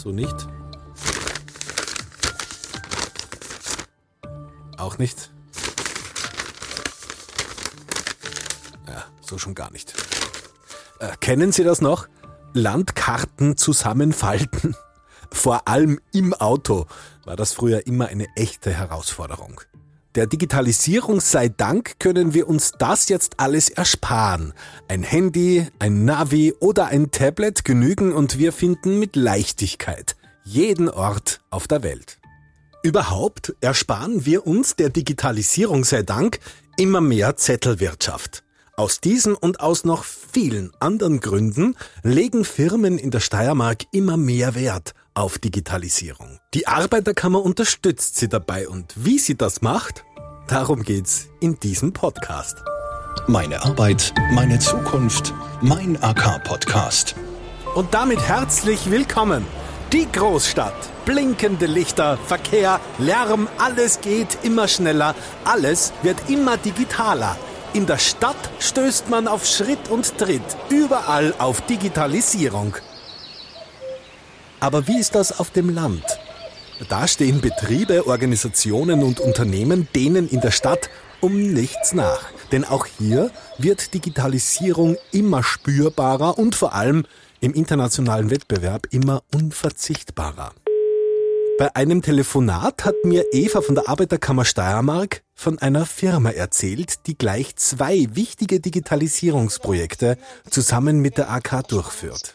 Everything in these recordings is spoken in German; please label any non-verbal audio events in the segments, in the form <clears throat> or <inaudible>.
so nicht. Auch nicht. Ja, so schon gar nicht. Äh, kennen Sie das noch? Landkarten zusammenfalten. <laughs> Vor allem im Auto war das früher immer eine echte Herausforderung. Der Digitalisierung sei Dank können wir uns das jetzt alles ersparen. Ein Handy, ein Navi oder ein Tablet genügen und wir finden mit Leichtigkeit jeden Ort auf der Welt. Überhaupt ersparen wir uns der Digitalisierung sei Dank immer mehr Zettelwirtschaft. Aus diesen und aus noch vielen anderen Gründen legen Firmen in der Steiermark immer mehr Wert auf Digitalisierung. Die Arbeiterkammer unterstützt sie dabei und wie sie das macht, darum geht's in diesem Podcast. Meine Arbeit, meine Zukunft, mein AK-Podcast. Und damit herzlich willkommen. Die Großstadt. Blinkende Lichter, Verkehr, Lärm, alles geht immer schneller, alles wird immer digitaler. In der Stadt stößt man auf Schritt und Tritt, überall auf Digitalisierung. Aber wie ist das auf dem Land? Da stehen Betriebe, Organisationen und Unternehmen denen in der Stadt um nichts nach. Denn auch hier wird Digitalisierung immer spürbarer und vor allem im internationalen Wettbewerb immer unverzichtbarer. Bei einem Telefonat hat mir Eva von der Arbeiterkammer Steiermark von einer Firma erzählt, die gleich zwei wichtige Digitalisierungsprojekte zusammen mit der AK durchführt.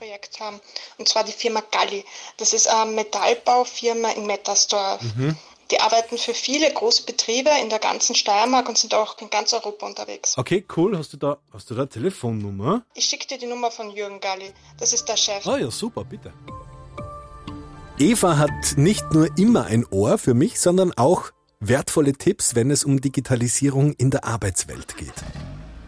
Und zwar die Firma Galli. Das ist eine Metallbaufirma in Mettersdorf. Mhm. Die arbeiten für viele große Betriebe in der ganzen Steiermark und sind auch in ganz Europa unterwegs. Okay, cool. Hast du da, hast du da eine Telefonnummer? Ich schicke dir die Nummer von Jürgen Galli. Das ist der Chef. Ah ja, super, bitte. Eva hat nicht nur immer ein Ohr für mich, sondern auch wertvolle Tipps, wenn es um Digitalisierung in der Arbeitswelt geht.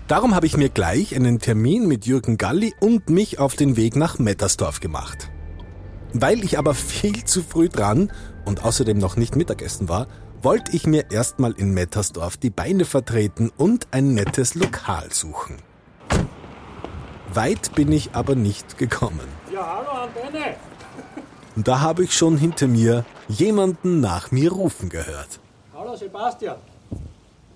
Darum habe ich mir gleich einen Termin mit Jürgen Galli und mich auf den Weg nach Mettersdorf gemacht. Weil ich aber viel zu früh dran und außerdem noch nicht Mittagessen war, wollte ich mir erstmal in Mettersdorf die Beine vertreten und ein nettes Lokal suchen. Weit bin ich aber nicht gekommen. Ja, hallo Antenne. Und da habe ich schon hinter mir jemanden nach mir rufen gehört. Hallo Sebastian.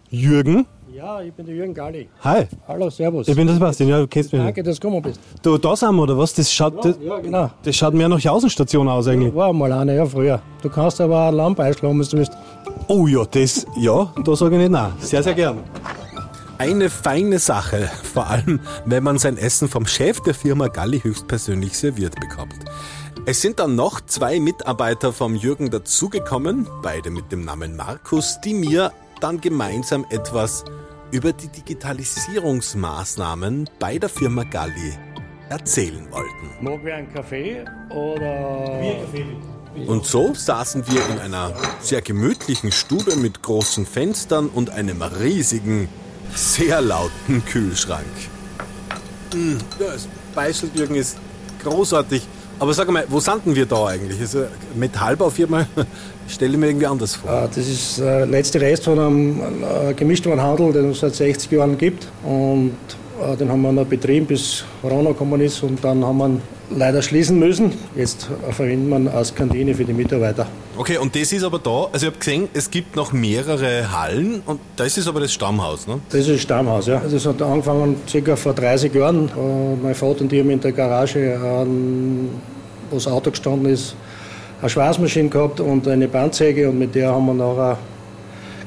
Jürgen? Ja, ich bin der Jürgen Galli. Hi, Hallo, servus. ich bin der Sebastian, ja, du kennst mich. Danke, dass du gekommen bist. Du, da sind wir, oder was? Das schaut, das, Ja, genau. das schaut mehr nach Außenstation aus eigentlich. War mal eine, ja, früher. Du kannst aber auch eine Lampe einschlagen, wenn du willst. Oh ja, das, ja, da sage ich nicht nein. Sehr, sehr gern. Eine feine Sache, vor allem wenn man sein Essen vom Chef der Firma Galli höchstpersönlich serviert bekommt. Es sind dann noch zwei Mitarbeiter vom Jürgen dazugekommen, beide mit dem Namen Markus, die mir dann gemeinsam etwas über die Digitalisierungsmaßnahmen bei der Firma Galli erzählen wollten. Mag wer einen Kaffee oder. Wie ein Kaffee. Und so saßen wir in einer sehr gemütlichen Stube mit großen Fenstern und einem riesigen, sehr lauten Kühlschrank. Mm, Das Beißelbürgen ist großartig. Aber sag mal, wo sind denn wir da eigentlich? Also Metallbaufirma <laughs> stelle ich mir irgendwie anders vor. Ah, Das ist der letzte Rest von einem äh, Gemischtwarenhandel, den es seit 60 Jahren gibt. Und äh, den haben wir noch betrieben, bis Corona gekommen ist. Und dann haben wir ihn leider schließen müssen. Jetzt äh, verwenden wir ihn als Kantine für die Mitarbeiter. Okay, und das ist aber da, also ich habe gesehen, es gibt noch mehrere Hallen und das ist aber das Stammhaus, ne? Das ist das Stammhaus, ja. Das hat angefangen circa vor 30 Jahren. Äh, Mein Vater und ich haben in der Garage, ähm, wo das Auto gestanden ist, eine Schweißmaschine gehabt und eine Bandsäge und mit der haben wir nachher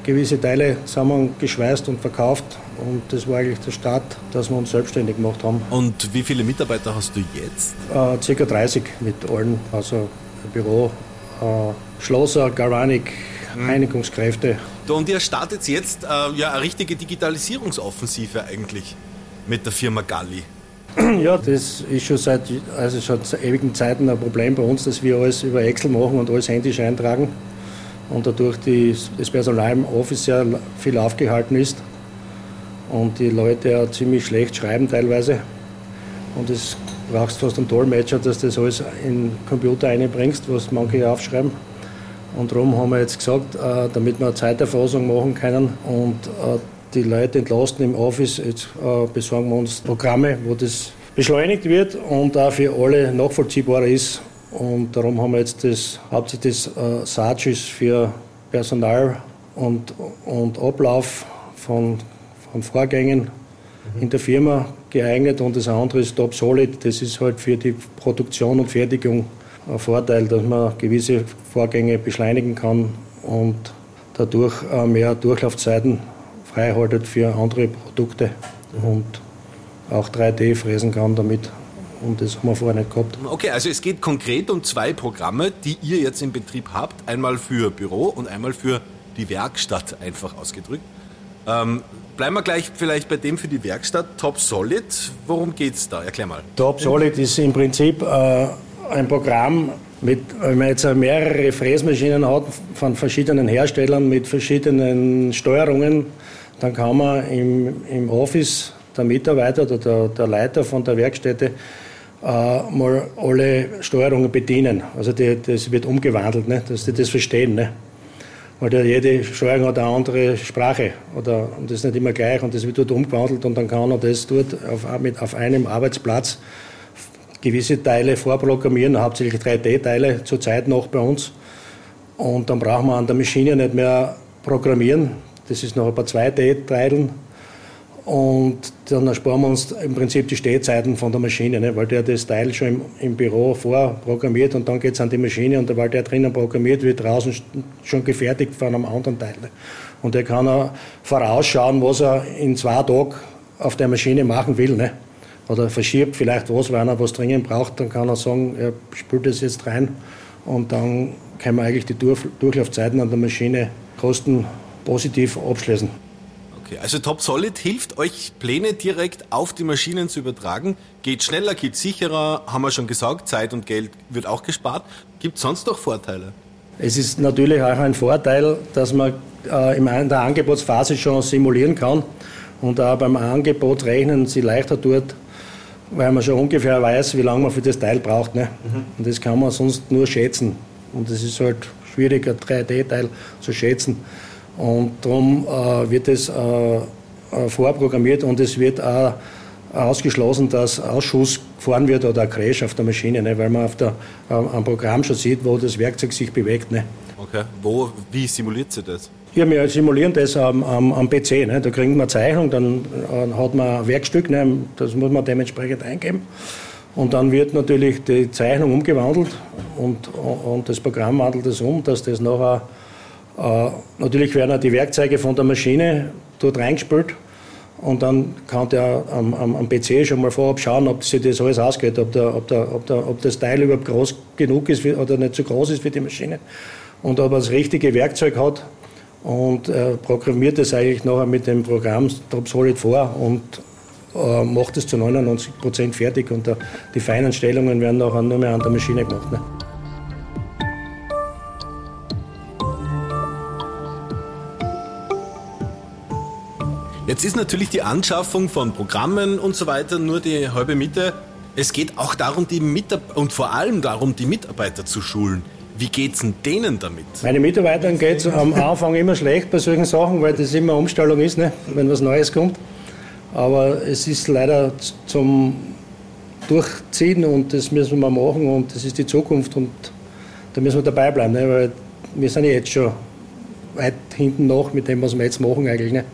gewisse Teile zusammengeschweißt und verkauft. Und das war eigentlich der Start, dass wir uns selbstständig gemacht haben. Und wie viele Mitarbeiter hast du jetzt? Äh, circa 30 mit allen, also Büro, äh, Schlosser, Galvanik, Reinigungskräfte. Du, und ihr startet jetzt äh, ja eine richtige Digitalisierungsoffensive eigentlich mit der Firma Galli. <clears throat> Ja, das ist schon seit, also schon seit ewigen Zeiten ein Problem bei uns, dass wir alles über Excel machen und alles händisch eintragen und dadurch die, das Personal im Office sehr viel aufgehalten ist. Und die Leute ja ziemlich schlecht schreiben teilweise. Und es brauchst fast einen Dolmetscher, dass du das alles in den Computer einbringst, was manche aufschreiben. Und darum haben wir jetzt gesagt, äh, damit wir eine Zeiterfassung machen können und äh, die Leute entlasten im Office, jetzt äh, besorgen wir uns Programme, wo das beschleunigt wird und auch für alle nachvollziehbarer ist, Und darum haben wir jetzt das, hauptsächlich das äh, Sarge ist für Personal und, und Ablauf von, von Vorgängen in der Firma geeignet und das andere ist Top Solid. Das ist halt für die Produktion und Fertigung ein Vorteil, dass man gewisse Vorgänge beschleunigen kann und dadurch mehr Durchlaufzeiten freihaltet für andere Produkte und auch 3D fräsen kann damit. Und das haben wir vorher nicht gehabt. Okay, also es geht konkret um zwei Programme, die ihr jetzt im Betrieb habt. Einmal für Büro und einmal für die Werkstatt, einfach ausgedrückt. Ähm, bleiben wir gleich vielleicht bei dem für die Werkstatt. Top Solid, worum geht es da? Erklär mal. Top Solid ist im Prinzip äh, ein Programm, mit, wenn man jetzt mehrere Fräsmaschinen hat von verschiedenen Herstellern mit verschiedenen Steuerungen, dann kann man im, im Office der Mitarbeiter oder der, der Leiter von der Werkstätte mal alle Steuerungen bedienen. Also die, das wird umgewandelt, ne? dass die das verstehen. Ne? Weil jede Steuerung hat eine andere Sprache oder, und das ist nicht immer gleich und das wird dort umgewandelt und dann kann er das dort auf, mit, auf einem Arbeitsplatz gewisse Teile vorprogrammieren, hauptsächlich 3D-Teile zurzeit noch bei uns. Und dann brauchen wir an der Maschine nicht mehr programmieren. Das ist noch ein paar 2D-Teilen und dann ersparen wir uns im Prinzip die Stehzeiten von der Maschine, ne? weil der das Teil schon im, im Büro vorprogrammiert und dann geht es an die Maschine und weil der drinnen programmiert wird, draußen schon gefertigt von einem anderen Teil. Ne? Und der kann auch vorausschauen, was er in zwei Tagen auf der Maschine machen will. Ne? Oder verschiebt vielleicht was, wenn er was dringend braucht, dann kann er sagen, er spült das jetzt rein und dann kann man eigentlich die Durchlaufzeiten an der Maschine kosten positiv abschließen. Okay, also Top Solid hilft euch, Pläne direkt auf die Maschinen zu übertragen. Geht schneller, geht sicherer, haben wir schon gesagt. Zeit und Geld wird auch gespart. Gibt es sonst noch Vorteile? Es ist natürlich auch ein Vorteil, dass man äh, in der Angebotsphase schon simulieren kann und auch beim Angebot rechnen sie leichter tut, weil man schon ungefähr weiß, wie lange man für das Teil braucht. Ne? Mhm. Und das kann man sonst nur schätzen. Und es ist halt schwierig, ein 3D-Teil zu schätzen. Und darum äh, wird es äh, äh, vorprogrammiert und es wird auch ausgeschlossen, dass Ausschuss gefahren wird oder ein Crash auf der Maschine, ne, weil man auf der, äh, am Programm schon sieht, wo das Werkzeug sich bewegt. Ne. Okay, wo, wie simuliert sie das? Ja, wir simulieren das am, am, am PC. Ne. Da kriegt man eine Zeichnung, dann äh, hat man ein Werkstück, ne, das muss man dementsprechend eingeben. Und dann wird natürlich die Zeichnung umgewandelt und, und das Programm wandelt es um, dass das nachher natürlich werden auch die Werkzeuge von der Maschine dort reingespült und dann kann der am, am, am PC schon mal vorab schauen, ob sich das alles ausgeht, ob, der, ob, der, ob, der, ob das Teil überhaupt groß genug ist oder nicht zu groß ist für die Maschine und ob er das richtige Werkzeug hat und äh, programmiert es eigentlich nachher mit dem Programm Top Solid vor und äh, macht es zu 99 Prozent fertig und der, die feinen Stellungen werden nachher nur mehr an der Maschine gemacht. Ne? Jetzt ist natürlich die Anschaffung von Programmen und so weiter nur die halbe Miete. Es geht auch darum, die Mitarbeiter und vor allem darum, die Mitarbeiter zu schulen. Wie geht es denen damit? Meine Mitarbeitern geht es am Anfang immer schlecht bei solchen Sachen, weil das immer Umstellung ist, ne? wenn was Neues kommt. Aber es ist leider zum Durchziehen und das müssen wir machen und das ist die Zukunft und da müssen wir dabei bleiben, ne? weil wir sind ja jetzt schon weit hinten nach mit dem, was wir jetzt machen eigentlich. Ne?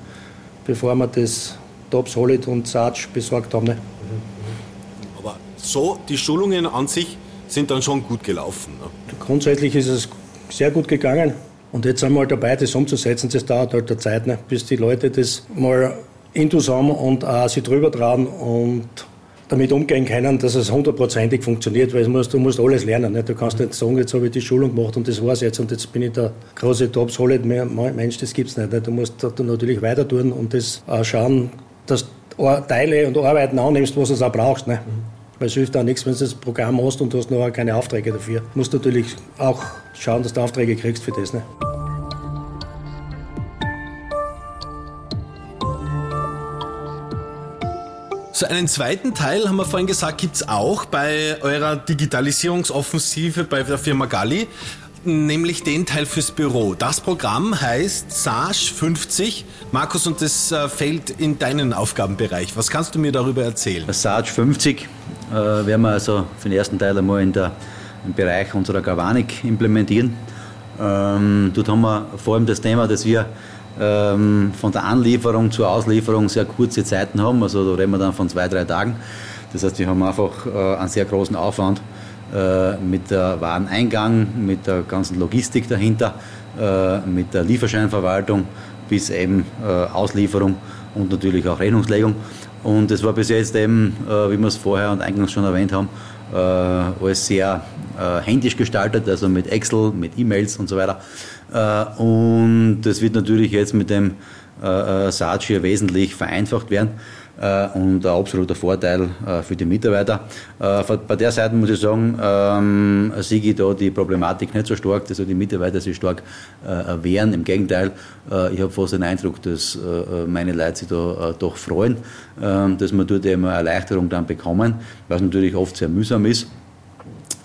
Bevor wir das Top Solid und Sarge besorgt haben. Ne? Aber so, die Schulungen an sich sind dann schon gut gelaufen. Ne? Grundsätzlich ist es sehr gut gegangen. Und jetzt sind wir halt dabei, das umzusetzen. Das dauert halt der Zeit, ne? bis die Leute das mal intus haben und auch sich drüber trauen und damit umgehen können, dass es hundertprozentig funktioniert, weil musst, du musst alles lernen. Nicht? Du kannst nicht sagen, jetzt habe ich die Schulung gemacht und das war's jetzt und jetzt bin ich der große top solid Mensch, das gibt's nicht, nicht. Du musst natürlich weiter tun und das schauen, dass du Teile und Arbeiten annimmst, was du auch brauchst. Nicht? Weil es hilft auch nichts, wenn du das Programm hast und du hast noch keine Aufträge dafür. Du musst natürlich auch schauen, dass du Aufträge kriegst für das. Nicht? So einen zweiten Teil, haben wir vorhin gesagt, gibt es auch bei eurer Digitalisierungsoffensive bei der Firma Galli, nämlich den Teil fürs Büro. Das Programm heißt SARS 50. Markus, und das äh, fällt in deinen Aufgabenbereich. Was kannst du mir darüber erzählen? SARS 50 äh, werden wir also für den ersten Teil einmal in der im Bereich unserer Galvanik implementieren. Ähm, dort haben wir vor allem das Thema, dass wir ähm, von der Anlieferung zur Auslieferung sehr kurze Zeiten haben. Also da reden wir dann von zwei, drei Tagen. Das heißt, wir haben einfach äh, einen sehr großen Aufwand äh, mit der Wareneingang, mit der ganzen Logistik dahinter, äh, mit der Lieferscheinverwaltung bis eben äh, Auslieferung und natürlich auch Rechnungslegung. Und das war bis jetzt eben, äh, wie wir es vorher und eingangs schon erwähnt haben, alles sehr äh, händisch gestaltet, also mit Excel, mit E-Mails und so weiter. Äh, und das wird natürlich jetzt mit dem äh, Sarge hier wesentlich vereinfacht werden äh, und ein absoluter Vorteil äh, für die Mitarbeiter. Äh, bei der Seite muss ich sagen, ähm, sehe ich da die Problematik nicht so stark, dass die Mitarbeiter sich stark äh, wehren. Im Gegenteil, äh, ich habe fast den Eindruck, dass äh, meine Leute sich da doch freuen, ähm, dass wir dort eben eine Erleichterung dann bekommen, was natürlich oft sehr mühsam ist.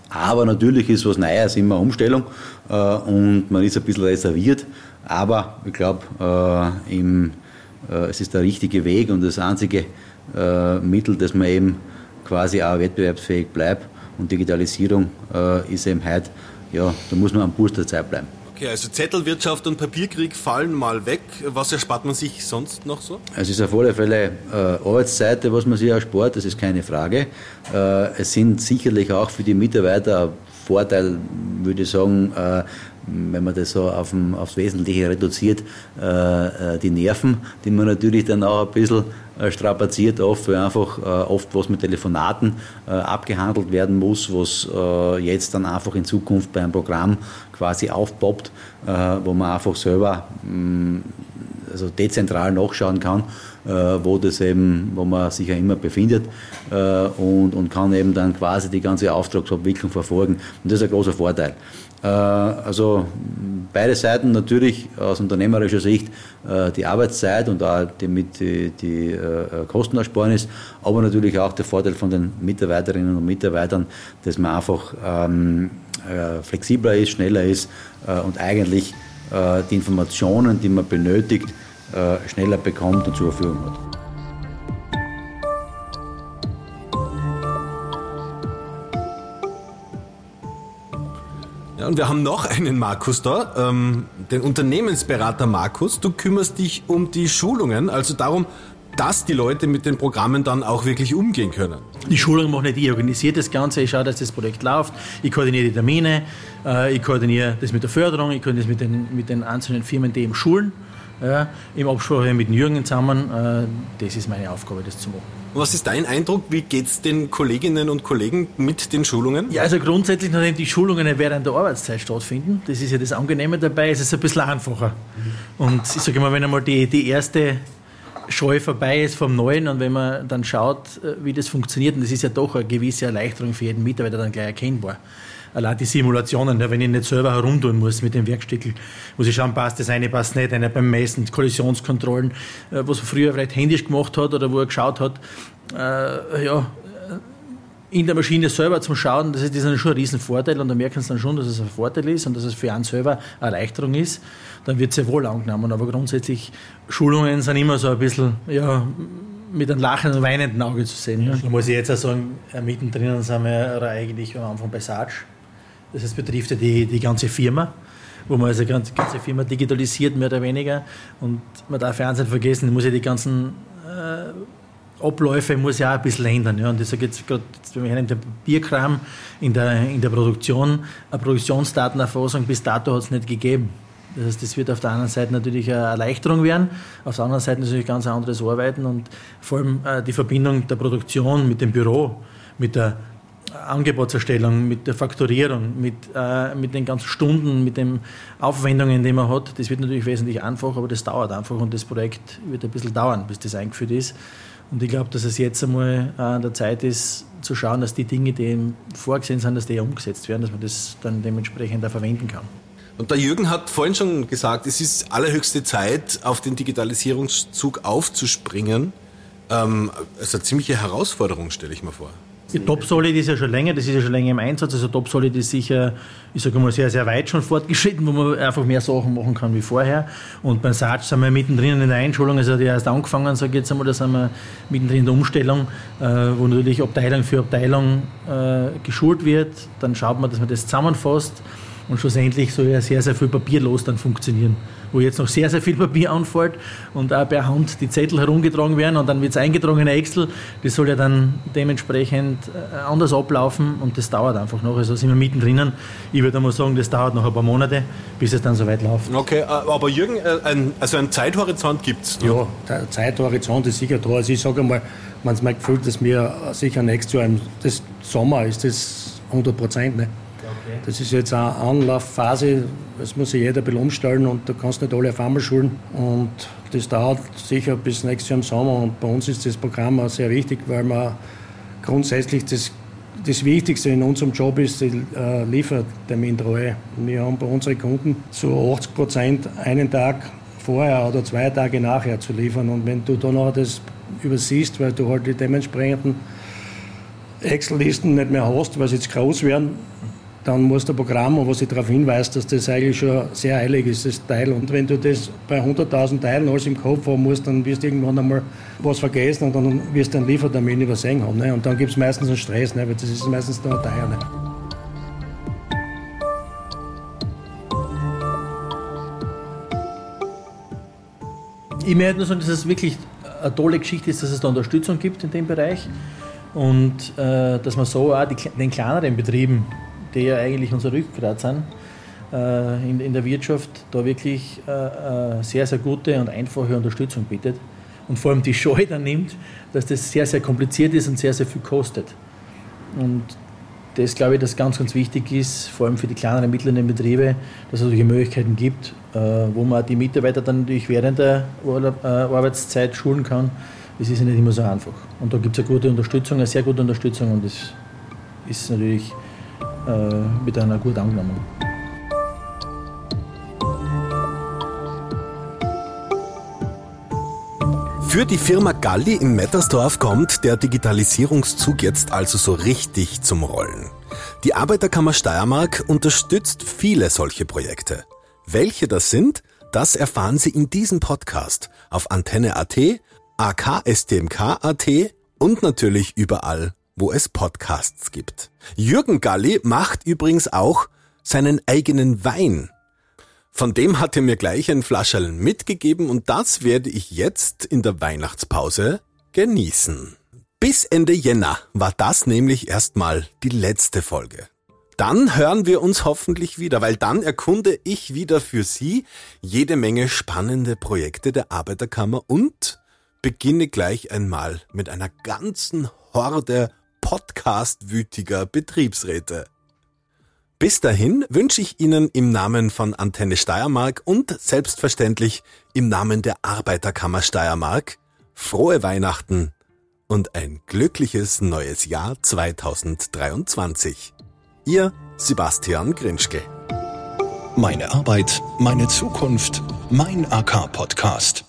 Aber natürlich ist was Neues immer Umstellung und man ist ein bisschen reserviert. Aber ich glaube, im äh, es ist der richtige Weg und das einzige äh, Mittel, dass man eben quasi auch wettbewerbsfähig bleibt. Und Digitalisierung äh, ist eben heute, ja, da muss man am Puls der Zeit bleiben. Okay, also Zettelwirtschaft und Papierkrieg fallen mal weg. Was erspart man sich sonst noch so? Es ist auf alle Fälle äh, Arbeitszeit, was man sich erspart, das ist keine Frage. Äh, es sind sicherlich auch für die Mitarbeiter Vorteil, würde ich sagen, äh, wenn man das so auf dem, aufs Wesentliche reduziert, äh, äh, die Nerven, die man natürlich dann auch ein bisschen äh, strapaziert oft, weil einfach äh, oft was mit Telefonaten äh, abgehandelt werden muss, was äh, jetzt dann einfach in Zukunft bei einem Programm quasi aufpoppt, wo man einfach selber mh, mm, also dezentral nachschauen kann, wo das eben, wo man sich ja immer befindet und, und kann eben dann quasi die ganze Auftragsabwicklung verfolgen. Und das ist ein großer Vorteil. Äh, also beide Seiten natürlich aus unternehmerischer Sicht äh, die Arbeitszeit und auch damit die, die äh, Kostenersparnis, aber natürlich auch der Vorteil von den Mitarbeiterinnen und Mitarbeitern, dass man einfach ähm, flexibler ist, schneller ist und eigentlich die Informationen, die man benötigt, schneller bekommt und zur Verfügung hat. Und wir haben noch einen Markus da, ähm, den Unternehmensberater Markus. Du kümmerst dich um die Schulungen, also darum, dass die Leute mit den Programmen dann auch wirklich umgehen können. Die Schulung mache nicht ich, organisiere das Ganze, ich schaue, dass das Projekt läuft, ich koordiniere die Termine, äh, ich koordiniere das mit der Förderung, ich koordiniere das mit den, mit den einzelnen Firmen, die eben schulen, ja, im Absprache mit Jürgen zusammen. Äh, das ist meine Aufgabe, das zu machen. Was ist dein Eindruck? Wie geht es den Kolleginnen und Kollegen mit den Schulungen? Ja, also grundsätzlich, nachdem die Schulungen während der Arbeitszeit stattfinden, das ist ja das Angenehme dabei, ist es ein bisschen einfacher. Und ich sage immer, wenn einmal die, die erste Scheu vorbei ist vom Neuen und wenn man dann schaut, äh, wie das funktioniert, und das ist ja doch eine gewisse Erleichterung für jeden Mitarbeiter dann gleich erkennbar allein die Simulationen, wenn ich nicht selber herumtun muss mit dem Werkstückel, muss ich schauen, passt das eine, passt nicht, eine beim Messen, Kollisionskontrollen, äh, was man früher vielleicht händisch gemacht hat oder wo er geschaut hat, äh, ja, in der Maschine selber zum Schauen, das ist, das schon ein Riesenvorteil und da merken sie dann schon, dass es ein Vorteil ist und dass es für einen selber eine Erleichterung ist, dann wird es sehr wohl angenommen. Aber grundsätzlich, Schulungen sind immer so ein bisschen, ja, mit einem lachenden und weinenden Auge zu sehen. Ja. Da muss ich jetzt auch sagen, äh, mittendrin sind wir eigentlich am Anfang bei Sarge. Das heißt, betrifft ja die, die ganze Firma, wo man also die ganze, Firma digitalisiert, mehr oder weniger. Und man darf ja eins nicht vergessen, muss ja die ganzen äh, Abläufe muss ja auch ein bisschen ändern. Ja. Und ich sage jetzt gerade, wenn wir der Papierkram, in der, in der Produktion, eine Produktionsdatenerfassung bis dato hat es nicht gegeben. Das heißt, das wird auf der einen Seite natürlich eine Erleichterung werden, auf der anderen Seite natürlich ganz anderes Arbeiten und vor allem äh, die Verbindung der Produktion mit dem Büro, mit der Angebotserstellung, mit der Fakturierung, mit, äh, mit den ganzen Stunden, mit den Aufwendungen, die man hat, das wird natürlich wesentlich einfacher, aber das dauert einfach und das Projekt wird ein bisschen dauern, bis das eingeführt ist. Und ich glaube, dass es jetzt einmal äh, an der Zeit ist, zu schauen, dass die Dinge, die vorgesehen sind, dass die umgesetzt werden, dass man das dann dementsprechend auch verwenden kann. Und der Jürgen hat vorhin schon gesagt, es ist allerhöchste Zeit, auf den Digitalisierungszug aufzuspringen. Ähm, ist eine ziemliche Herausforderung, stelle ich mir vor. Die Top-Solid ist ja schon länger, das ist ja schon länger im Einsatz. Also Top-Solid ist sicher, ich sage mal, sehr, sehr weit schon fortgeschritten, wo man einfach mehr Sachen machen kann wie vorher. Und beim Sarge sind wir mittendrin in der Einschulung, also die erst angefangen, sage ich jetzt einmal, da sind wir mittendrin in der Umstellung, äh, wo natürlich Abteilung für Abteilung äh, geschult wird. Dann schaut man, dass man das zusammenfasst und schlussendlich soll ja sehr, sehr viel papierlos dann funktionieren. Wo jetzt noch sehr, sehr viel Papier <laughs> anfällt und auch per Hand die Zettel herumgetragen werden und dann wird es eingetragen in Excel. Das soll ja dann dementsprechend äh, anders ablaufen und das dauert einfach noch. Also sind wir mittendrin. Ich würde mal sagen, das dauert noch ein paar Monate, bis es dann so weit läuft. Okay, äh, aber Jürgen, äh, ein, also einen Zeithorizont gibt es? Ja, der Zeithorizont ist sicher da. Also ich sage einmal, man hat Gefühl, dass wir sicher nächstes Jahr, im das Sommer ist das 100 Prozent. Ne? Das ist jetzt eine Anlaufphase, das muss sich jeder umstellen und du kannst nicht alle auf einmal schulen. Und das dauert sicher bis nächstes Jahr im Sommer. Und bei uns ist das Programm auch sehr wichtig, weil man grundsätzlich das, das Wichtigste in unserem Job ist die äh, Liefertermintreue. Wir haben bei unseren Kunden zu 80 Prozent einen Tag vorher oder zwei Tage nachher zu liefern. Und wenn du dann noch das übersiehst, weil du halt die dementsprechenden Excel-Listen nicht mehr hast, weil sie jetzt groß werden, dann muss der Programm, wo sie darauf hinweist, dass das eigentlich schon sehr eilig ist, das Teil. Und wenn du das bei 100.000 Teilen alles im Kopf haben musst, dann wirst du irgendwann einmal was vergessen und dann wirst du einen Liefertermin übersehen haben. Ne? Und dann gibt es meistens einen Stress, ne? weil das ist meistens dann teuer. Ne? Ich möchte nur sagen, dass es wirklich eine tolle Geschichte ist, dass es da Unterstützung gibt in dem Bereich und äh, dass man so auch die, den kleineren Betrieben die ja eigentlich unser Rückgrat sind äh, in, in der Wirtschaft, da wirklich äh, äh, sehr, sehr gute und einfache Unterstützung bietet. Und vor allem die Scheu dann nimmt, dass das sehr, sehr kompliziert ist und sehr, sehr viel kostet. Und das glaube ich, dass ganz, ganz wichtig ist, vor allem für die kleineren und mittleren Betriebe, dass es solche Möglichkeiten gibt, äh, wo man die Mitarbeiter dann natürlich während der äh, Arbeitszeit schulen kann. Das ist ja nicht immer so einfach. Und da gibt es eine gute Unterstützung, eine sehr gute Unterstützung und das ist natürlich mit einer gut angenommen. Für die Firma Galli in Mettersdorf kommt der Digitalisierungszug jetzt also so richtig zum Rollen. Die Arbeiterkammer Steiermark unterstützt viele solche Projekte. Welche das sind, das erfahren Sie in diesem Podcast auf Antenne.at, AKSTMK.at und natürlich überall, wo es Podcasts gibt. Jürgen Galli macht übrigens auch seinen eigenen Wein. Von dem hat er mir gleich ein Flascherl mitgegeben und das werde ich jetzt in der Weihnachtspause genießen. Bis Ende Jänner war das nämlich erstmal die letzte Folge. Dann hören wir uns hoffentlich wieder, weil dann erkunde ich wieder für Sie jede Menge spannende Projekte der Arbeiterkammer und beginne gleich einmal mit einer ganzen Horde podcastwütiger Betriebsräte. Bis dahin wünsche ich Ihnen im Namen von Antenne Steiermark und selbstverständlich im Namen der Arbeiterkammer Steiermark frohe Weihnachten und ein glückliches neues Jahr 2023. Ihr Sebastian Grinschke. Meine Arbeit, meine Zukunft, mein AK-Podcast.